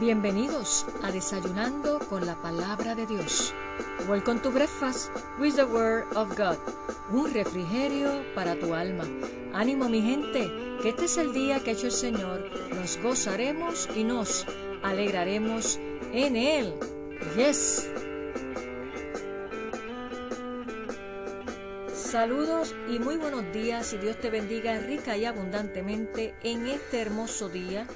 Bienvenidos a Desayunando con la Palabra de Dios. Welcome to Breakfast with the Word of God. Un refrigerio para tu alma. Ánimo mi gente, que este es el día que ha hecho el Señor. Nos gozaremos y nos alegraremos en Él. Yes. Saludos y muy buenos días y Dios te bendiga rica y abundantemente en este hermoso día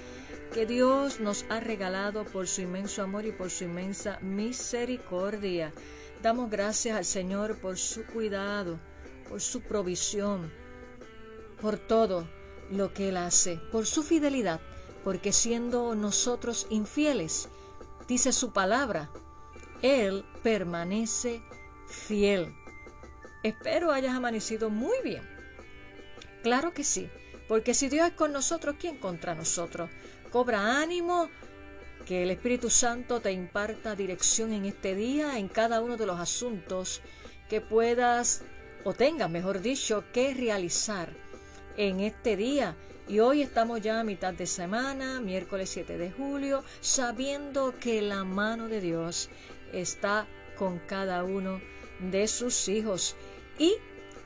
que Dios nos ha regalado por su inmenso amor y por su inmensa misericordia. Damos gracias al Señor por su cuidado, por su provisión, por todo lo que Él hace, por su fidelidad, porque siendo nosotros infieles, dice su palabra, Él permanece fiel. Espero hayas amanecido muy bien. Claro que sí, porque si Dios es con nosotros, ¿quién contra nosotros? Cobra ánimo, que el Espíritu Santo te imparta dirección en este día, en cada uno de los asuntos que puedas o tengas, mejor dicho, que realizar en este día. Y hoy estamos ya a mitad de semana, miércoles 7 de julio, sabiendo que la mano de Dios está con cada uno de sus hijos. Y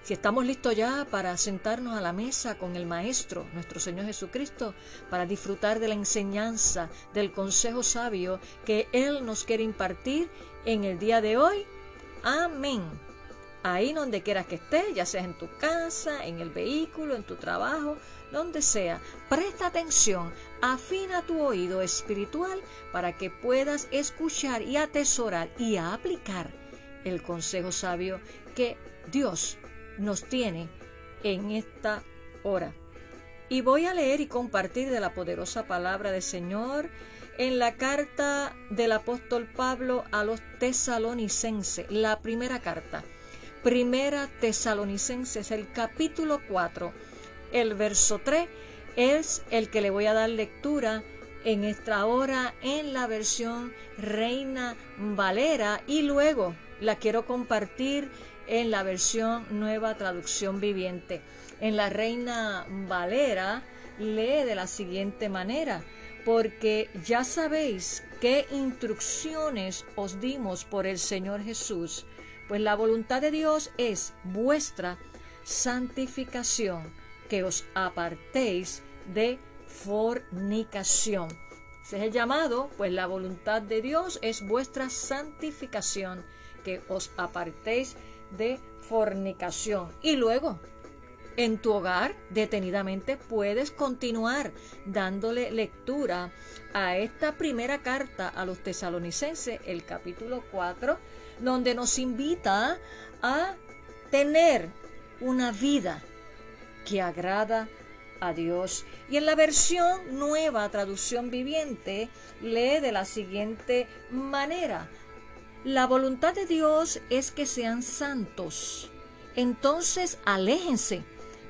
si estamos listos ya para sentarnos a la mesa con el Maestro, nuestro Señor Jesucristo, para disfrutar de la enseñanza, del consejo sabio que Él nos quiere impartir en el día de hoy. Amén. Ahí donde quieras que estés, ya sea en tu casa, en el vehículo, en tu trabajo, donde sea, presta atención, afina tu oído espiritual para que puedas escuchar y atesorar y aplicar el consejo sabio que Dios nos tiene en esta hora. Y voy a leer y compartir de la poderosa palabra del Señor en la carta del apóstol Pablo a los tesalonicenses, la primera carta. Primera tesalonicenses, el capítulo 4, el verso 3, es el que le voy a dar lectura en esta hora en la versión Reina Valera y luego la quiero compartir en la versión Nueva Traducción Viviente. En la Reina Valera lee de la siguiente manera, porque ya sabéis qué instrucciones os dimos por el Señor Jesús, pues la voluntad de Dios es vuestra santificación, que os apartéis de fornicación. Ese es el llamado, pues la voluntad de Dios es vuestra santificación, que os apartéis de fornicación. Y luego, en tu hogar, detenidamente puedes continuar dándole lectura a esta primera carta a los tesalonicenses, el capítulo 4, donde nos invita a tener una vida que agrada a Dios. Y en la versión nueva, traducción viviente, lee de la siguiente manera. La voluntad de Dios es que sean santos. Entonces aléjense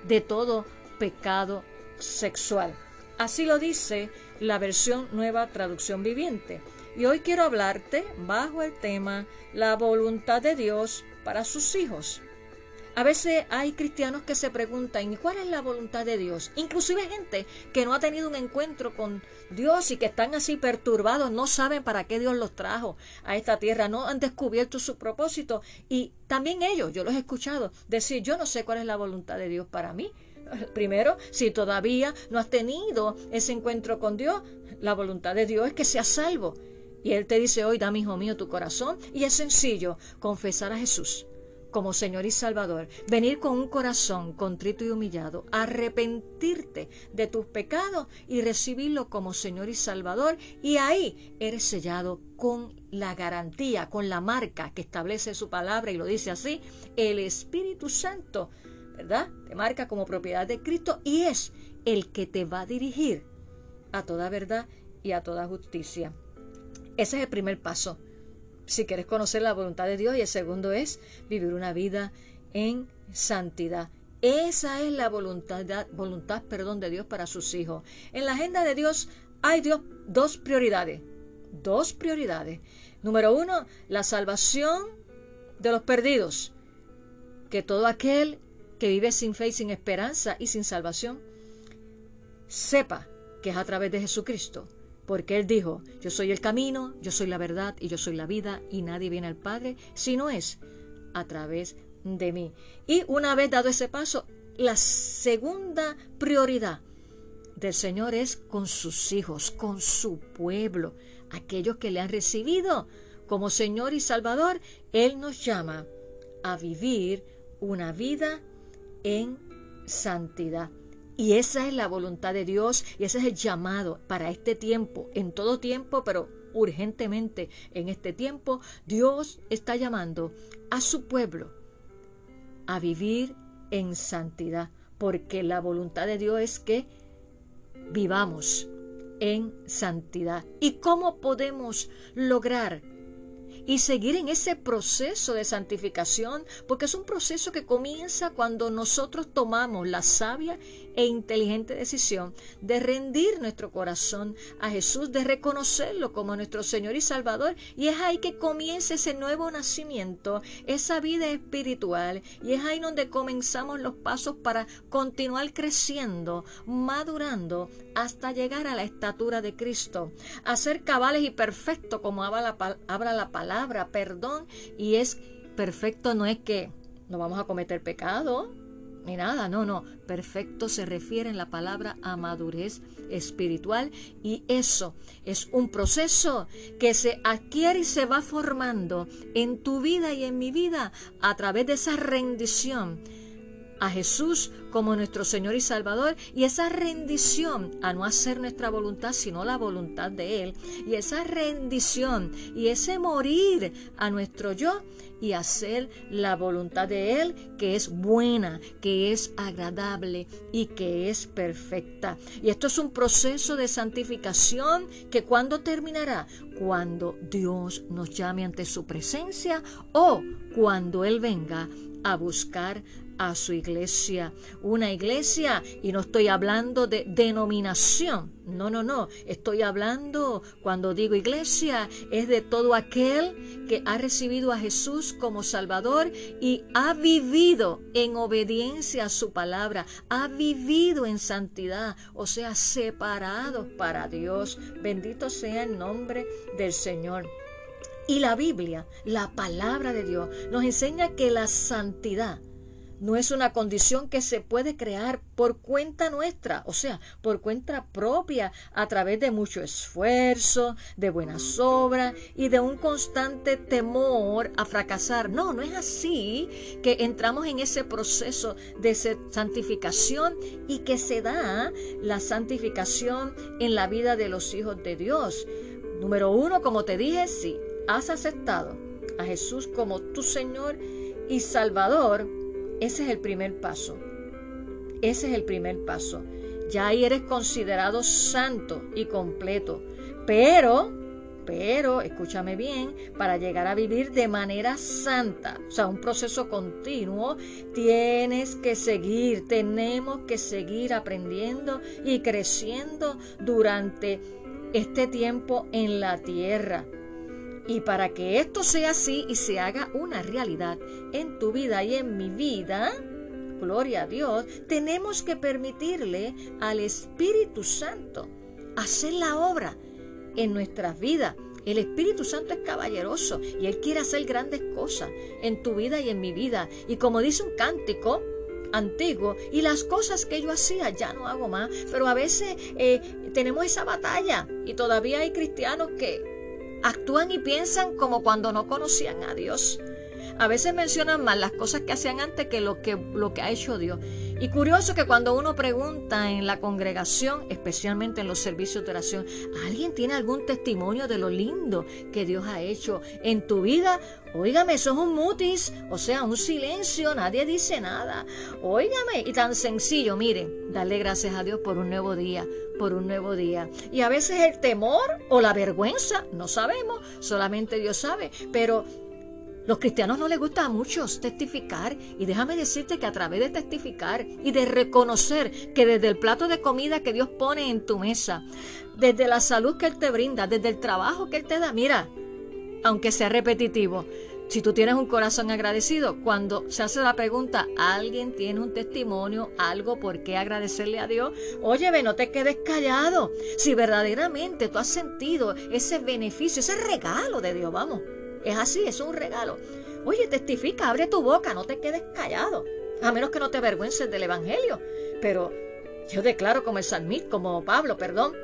de todo pecado sexual. Así lo dice la versión nueva traducción viviente. Y hoy quiero hablarte bajo el tema la voluntad de Dios para sus hijos. A veces hay cristianos que se preguntan, ¿y cuál es la voluntad de Dios? Inclusive gente que no ha tenido un encuentro con Dios y que están así perturbados, no saben para qué Dios los trajo a esta tierra, no han descubierto su propósito. Y también ellos, yo los he escuchado decir, yo no sé cuál es la voluntad de Dios para mí. Primero, si todavía no has tenido ese encuentro con Dios, la voluntad de Dios es que seas salvo. Y Él te dice hoy, dame hijo mío tu corazón. Y es sencillo, confesar a Jesús como Señor y Salvador, venir con un corazón contrito y humillado, arrepentirte de tus pecados y recibirlo como Señor y Salvador, y ahí eres sellado con la garantía, con la marca que establece su palabra y lo dice así, el Espíritu Santo, ¿verdad? Te marca como propiedad de Cristo y es el que te va a dirigir a toda verdad y a toda justicia. Ese es el primer paso si quieres conocer la voluntad de Dios y el segundo es vivir una vida en santidad. Esa es la voluntad, voluntad perdón, de Dios para sus hijos. En la agenda de Dios hay dos prioridades. Dos prioridades. Número uno, la salvación de los perdidos. Que todo aquel que vive sin fe y sin esperanza y sin salvación sepa que es a través de Jesucristo porque Él dijo, yo soy el camino, yo soy la verdad y yo soy la vida y nadie viene al Padre si no es a través de mí. Y una vez dado ese paso, la segunda prioridad del Señor es con sus hijos, con su pueblo, aquellos que le han recibido como Señor y Salvador. Él nos llama a vivir una vida en santidad. Y esa es la voluntad de Dios y ese es el llamado para este tiempo, en todo tiempo, pero urgentemente en este tiempo, Dios está llamando a su pueblo a vivir en santidad, porque la voluntad de Dios es que vivamos en santidad. ¿Y cómo podemos lograr y seguir en ese proceso de santificación, porque es un proceso que comienza cuando nosotros tomamos la sabia e inteligente decisión de rendir nuestro corazón a Jesús, de reconocerlo como nuestro Señor y Salvador. Y es ahí que comienza ese nuevo nacimiento, esa vida espiritual. Y es ahí donde comenzamos los pasos para continuar creciendo, madurando, hasta llegar a la estatura de Cristo, a ser cabales y perfectos como habla la, la perdón. Y es perfecto, no es que no vamos a cometer pecado, ni nada, no, no. Perfecto se refiere en la palabra a madurez espiritual y eso es un proceso que se adquiere y se va formando en tu vida y en mi vida a través de esa rendición a Jesús como nuestro Señor y Salvador y esa rendición a no hacer nuestra voluntad sino la voluntad de Él y esa rendición y ese morir a nuestro yo y hacer la voluntad de Él que es buena, que es agradable y que es perfecta. Y esto es un proceso de santificación que cuando terminará, cuando Dios nos llame ante su presencia o cuando Él venga a buscar a su iglesia. Una iglesia, y no estoy hablando de denominación, no, no, no, estoy hablando, cuando digo iglesia, es de todo aquel que ha recibido a Jesús como Salvador y ha vivido en obediencia a su palabra, ha vivido en santidad, o sea, separados para Dios. Bendito sea el nombre del Señor. Y la Biblia, la palabra de Dios, nos enseña que la santidad, no es una condición que se puede crear por cuenta nuestra, o sea, por cuenta propia, a través de mucho esfuerzo, de buenas obras y de un constante temor a fracasar. No, no es así que entramos en ese proceso de santificación y que se da la santificación en la vida de los hijos de Dios. Número uno, como te dije, si has aceptado a Jesús como tu Señor y Salvador, ese es el primer paso. Ese es el primer paso. Ya ahí eres considerado santo y completo. Pero, pero, escúchame bien, para llegar a vivir de manera santa, o sea, un proceso continuo, tienes que seguir, tenemos que seguir aprendiendo y creciendo durante este tiempo en la tierra. Y para que esto sea así y se haga una realidad en tu vida y en mi vida, gloria a Dios, tenemos que permitirle al Espíritu Santo hacer la obra en nuestras vidas. El Espíritu Santo es caballeroso y Él quiere hacer grandes cosas en tu vida y en mi vida. Y como dice un cántico, antiguo y las cosas que yo hacía ya no hago más. Pero a veces eh, tenemos esa batalla y todavía hay cristianos que actúan y piensan como cuando no conocían a Dios. A veces mencionan más las cosas que hacían antes que lo que, lo que ha hecho Dios. Y curioso que cuando uno pregunta en la congregación, especialmente en los servicios de oración, ¿alguien tiene algún testimonio de lo lindo que Dios ha hecho en tu vida? Óigame, eso es un mutis, o sea, un silencio, nadie dice nada. Óigame, y tan sencillo, miren, darle gracias a Dios por un nuevo día, por un nuevo día. Y a veces el temor o la vergüenza, no sabemos, solamente Dios sabe, pero los cristianos no les gusta a muchos testificar y déjame decirte que a través de testificar y de reconocer que desde el plato de comida que Dios pone en tu mesa, desde la salud que Él te brinda, desde el trabajo que Él te da, mira, aunque sea repetitivo, Si tú tienes un corazón agradecido, cuando se hace la pregunta, alguien tiene un testimonio, algo por qué agradecerle a Dios, óyeme, no te quedes callado. Si verdaderamente tú has sentido ese beneficio, ese regalo de Dios, vamos, es así, es un regalo. Oye, testifica, abre tu boca, no te quedes callado, a menos que no te avergüences del Evangelio. Pero yo declaro como el salmista, como Pablo, perdón,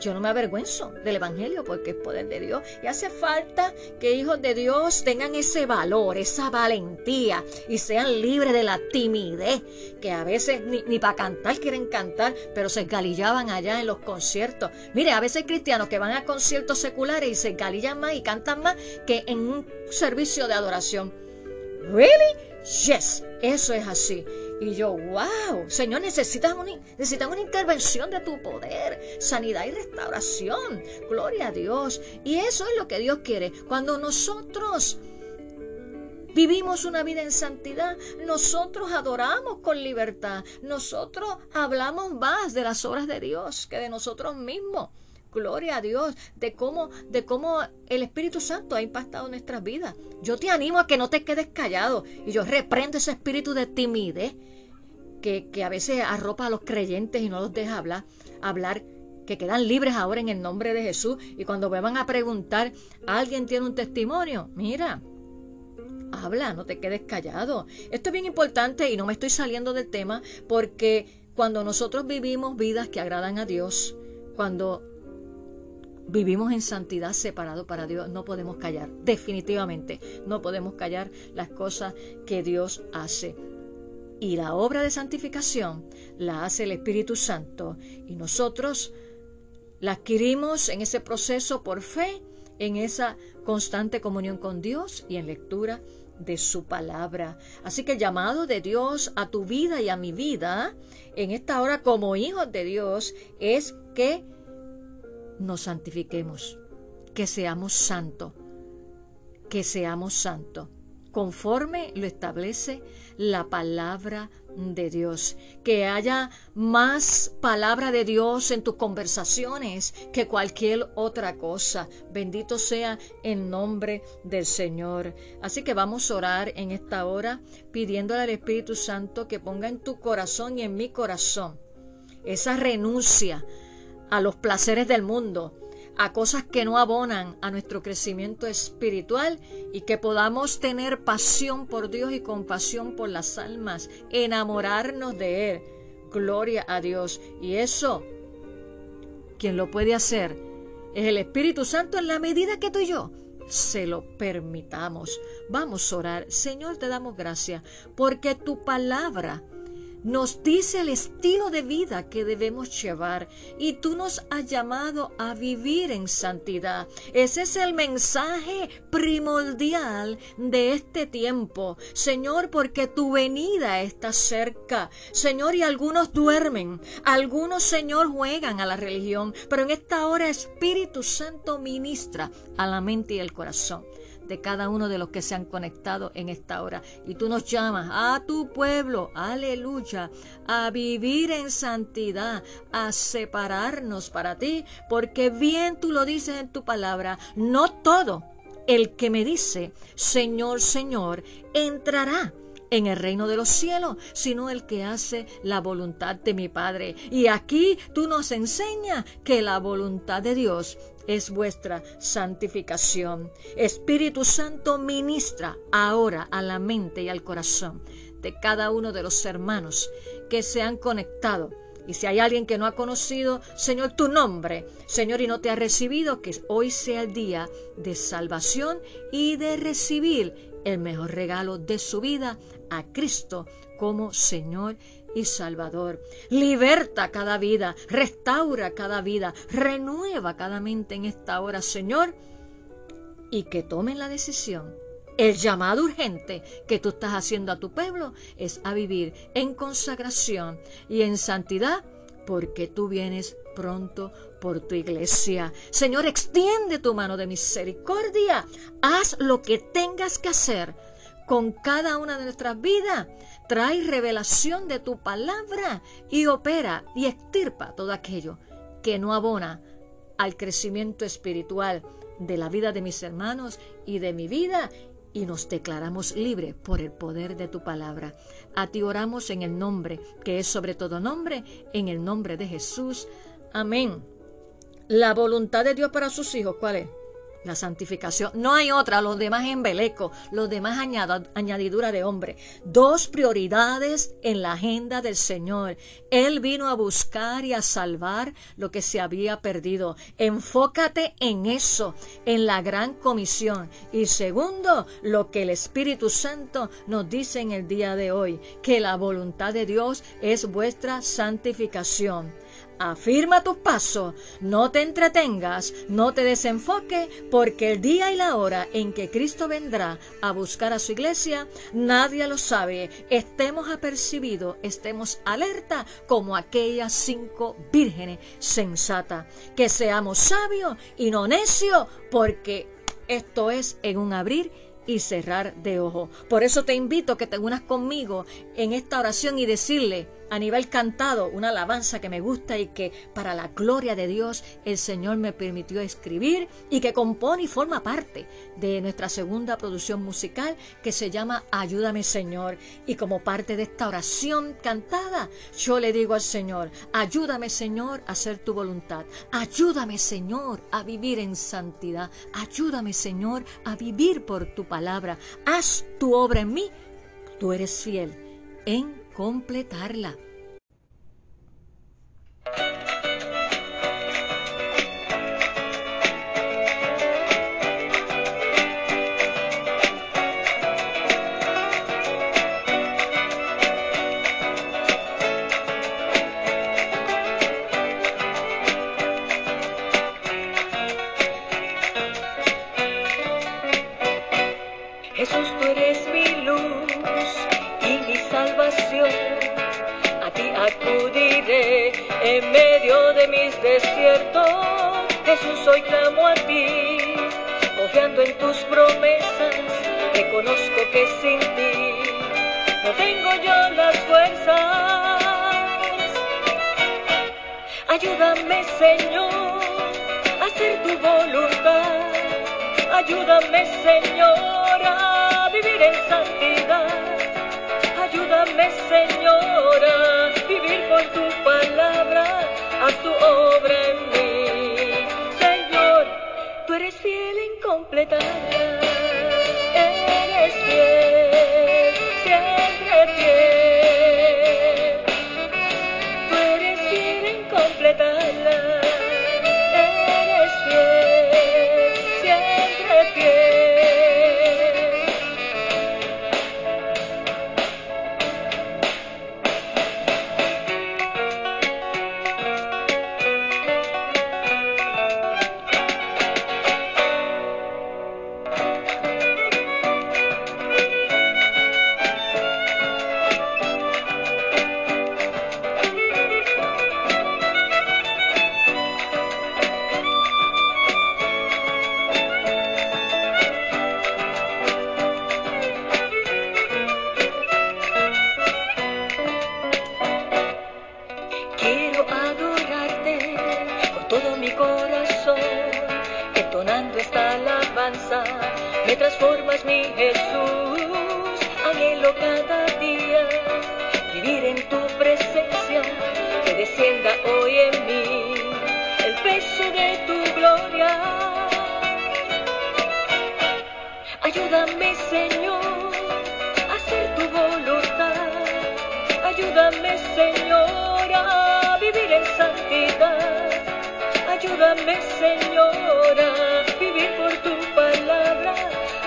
yo no me avergüenzo del Evangelio porque es poder de Dios. Y hace falta que hijos de Dios tengan ese valor, esa valentía y sean libres de la timidez, que a veces ni, para cantar quieren cantar, pero se galillaban allá en los conciertos. Mire, a veces hay cristianos que van a conciertos seculares y se galillan más y cantan más que en un servicio de adoración. ¿Really? Yes, eso es así. Y yo, wow, Señor, necesitas una, una intervención de tu poder, sanidad y restauración. Gloria a Dios. Y eso es lo que Dios quiere. Cuando nosotros vivimos una vida en santidad, nosotros adoramos con libertad, nosotros hablamos más de las obras de Dios que de nosotros mismos. Gloria a Dios de cómo, de cómo el Espíritu Santo ha impactado nuestras vidas. Yo te animo a que no te quedes callado y yo reprendo ese espíritu de timidez que, a veces arropa a los creyentes y no los deja hablar, hablar que quedan libres ahora en el nombre de Jesús y cuando me van a preguntar, ¿alguien tiene un testimonio? Mira, habla, no te quedes callado. Esto es bien importante y no me estoy saliendo del tema porque cuando nosotros vivimos vidas que agradan a Dios, cuando vivimos en santidad separado para Dios, no podemos callar, definitivamente, no podemos callar las cosas que Dios hace. Y la obra de santificación la hace el Espíritu Santo y nosotros la adquirimos en ese proceso por fe, en esa constante comunión con Dios y en lectura de su palabra. Así que el llamado de Dios a tu vida y a mi vida en esta hora como hijos de Dios es que nos santifiquemos, que seamos santos, que seamos santos, conforme lo establece la palabra de Dios. Que haya más palabra de Dios en tus conversaciones que cualquier otra cosa. Bendito sea en nombre del Señor. Así que vamos a orar en esta hora pidiéndole al Espíritu Santo que ponga en tu corazón y en mi corazón esa renuncia a los placeres del mundo, a cosas que no abonan a nuestro crecimiento espiritual y que podamos tener pasión por Dios y compasión por las almas, enamorarnos de Él. Gloria a Dios. Y eso, quien lo puede hacer es el Espíritu Santo en la medida que tú y yo se lo permitamos. Vamos a orar. Señor, te damos gracias porque tu palabra nos dice el estilo de vida que debemos llevar y tú nos has llamado a vivir en santidad. Ese es el mensaje primordial de este tiempo. Señor, porque tu venida está cerca. Señor, y algunos duermen, algunos, Señor, juegan a la religión, pero en esta hora Espíritu Santo ministra a la mente y el corazón de cada uno de los que se han conectado en esta hora. Y tú nos llamas a tu pueblo, aleluya, a vivir en santidad, a separarnos para ti, porque bien tú lo dices en tu palabra, no todo el que me dice, Señor, Señor, entrará en el reino de los cielos, sino el que hace la voluntad de mi Padre. Y aquí tú nos enseñas que la voluntad de Dios es vuestra santificación. Espíritu Santo ministra ahora a la mente y al corazón de cada uno de los hermanos que se han conectado. Y si hay alguien que no ha conocido, Señor, tu nombre, Señor, y no te ha recibido, que hoy sea el día de salvación y de recibir el mejor regalo de su vida a Cristo como Señor y Salvador. Liberta cada vida, restaura cada vida, renueva cada mente en esta hora, Señor, y que tomen la decisión. El llamado urgente que tú estás haciendo a tu pueblo es a vivir en consagración y en santidad, porque tú vienes pronto por tu iglesia. Señor, extiende tu mano de misericordia. Haz lo que tengas que hacer con cada una de nuestras vidas. Trae revelación de tu palabra y opera y extirpa todo aquello que no abona al crecimiento espiritual de la vida de mis hermanos y de mi vida y nos declaramos libres por el poder de tu palabra. A ti oramos en el nombre, que es sobre todo nombre, en el nombre de Jesús. Amén. La voluntad de Dios para sus hijos, ¿cuál es? La santificación. No hay otra, los demás embeleco, los demás añadidura de hombre. Dos prioridades en la agenda del Señor. Él vino a buscar y a salvar lo que se había perdido. Enfócate en eso, en la gran comisión. Y segundo, lo que el Espíritu Santo nos dice en el día de hoy, que la voluntad de Dios es vuestra santificación. Afirma tus pasos, no te entretengas, no te desenfoques, porque el día y la hora en que Cristo vendrá a buscar a su iglesia, nadie lo sabe. Estemos apercibidos, estemos alerta como aquellas cinco vírgenes sensatas. Que seamos sabios y no necios, porque esto es en un abrir y cerrar de ojo. Por eso te invito a que te unas conmigo en esta oración y decirle, a nivel cantado, una alabanza que me gusta y que para la gloria de Dios el Señor me permitió escribir y que compone y forma parte de nuestra segunda producción musical que se llama Ayúdame Señor. Y como parte de esta oración cantada, yo le digo al Señor, ayúdame Señor a hacer tu voluntad, ayúdame Señor a vivir en santidad, ayúdame Señor a vivir por tu palabra, haz tu obra en mí, tú eres fiel en completarla. Ayúdame, Señor, a hacer tu voluntad. Ayúdame, Señor, a vivir en santidad. Ayúdame, Señor, a vivir con tu palabra. Haz tu obra en mí. Señor, tú eres fiel en completarla. Ayúdame, Señor, a vivir por tu palabra.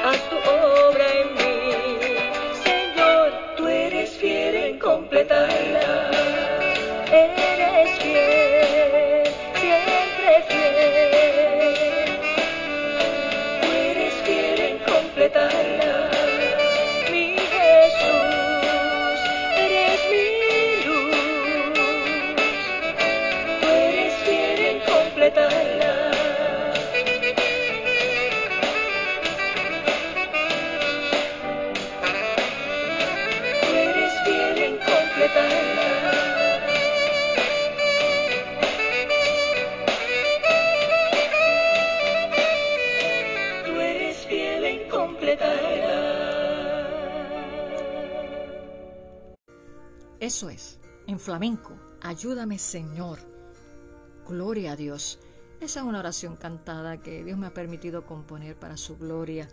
Haz tu obra en mí. Ayúdame Señor. Gloria a Dios. Esa es una oración cantada que Dios me ha permitido componer para su gloria.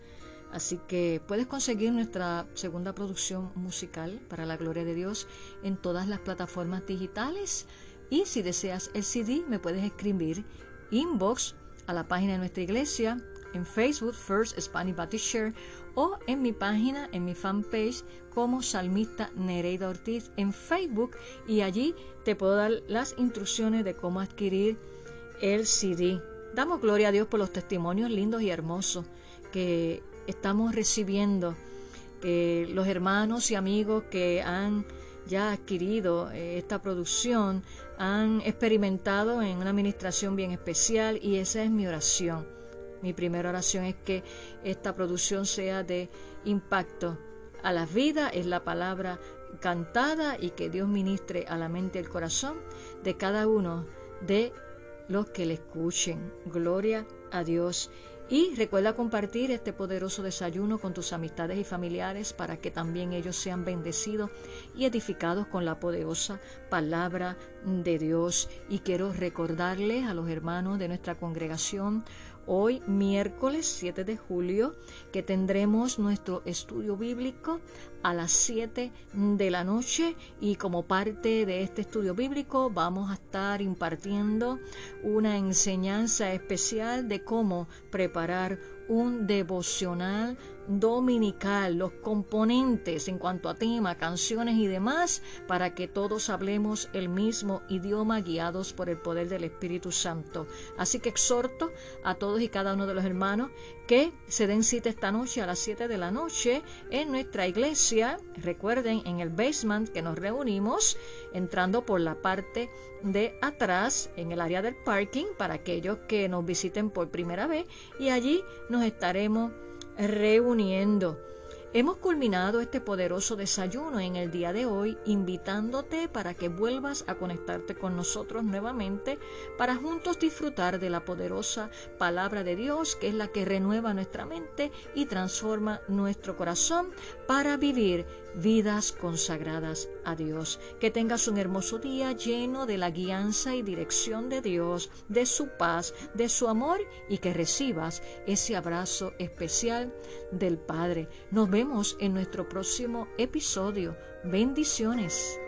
Así que puedes conseguir nuestra segunda producción musical para la gloria de Dios en todas las plataformas digitales. Y si deseas el CD, me puedes escribir inbox a la página de nuestra iglesia en Facebook, First Spanish Baptist Share, o en mi página, en mi fanpage, como Salmista Nereida Ortiz en Facebook. Y allí te puedo dar las instrucciones de cómo adquirir el CD. Damos gloria a Dios por los testimonios lindos y hermosos que estamos recibiendo que los hermanos y amigos que han ya adquirido eh, esta producción han experimentado en una administración bien especial y esa es mi oración. Mi primera oración es que esta producción sea de impacto a la vida, es la palabra cantada y que Dios ministre a la mente y el corazón de cada uno de los que le escuchen. Gloria a Dios. Y recuerda compartir este poderoso desayuno con tus amistades y familiares para que también ellos sean bendecidos y edificados con la poderosa palabra de Dios. Y quiero recordarles a los hermanos de nuestra congregación hoy miércoles 7 de julio que tendremos nuestro estudio bíblico a las 7 de la noche. Y como parte de este estudio bíblico vamos a estar impartiendo una enseñanza especial de cómo preparar un devocional dominical, los componentes en cuanto a tema, canciones y demás, para que todos hablemos el mismo idioma guiados por el poder del Espíritu Santo. Así que exhorto a todos y cada uno de los hermanos que se den cita esta noche a las 7 de la noche en nuestra iglesia. Recuerden, en el basement que nos reunimos, entrando por la parte de atrás, en el área del parking, para aquellos que nos visiten por primera vez, y allí nos estaremos reuniendo. Hemos culminado este poderoso desayuno en el día de hoy invitándote para que vuelvas a conectarte con nosotros nuevamente para juntos disfrutar de la poderosa palabra de Dios que es la que renueva nuestra mente y transforma nuestro corazón para vivir vidas consagradas a Dios. Que tengas un hermoso día lleno de la guianza y dirección de Dios, de su paz, de su amor y que recibas ese abrazo especial del Padre. Nos vemos en nuestro próximo episodio. Bendiciones.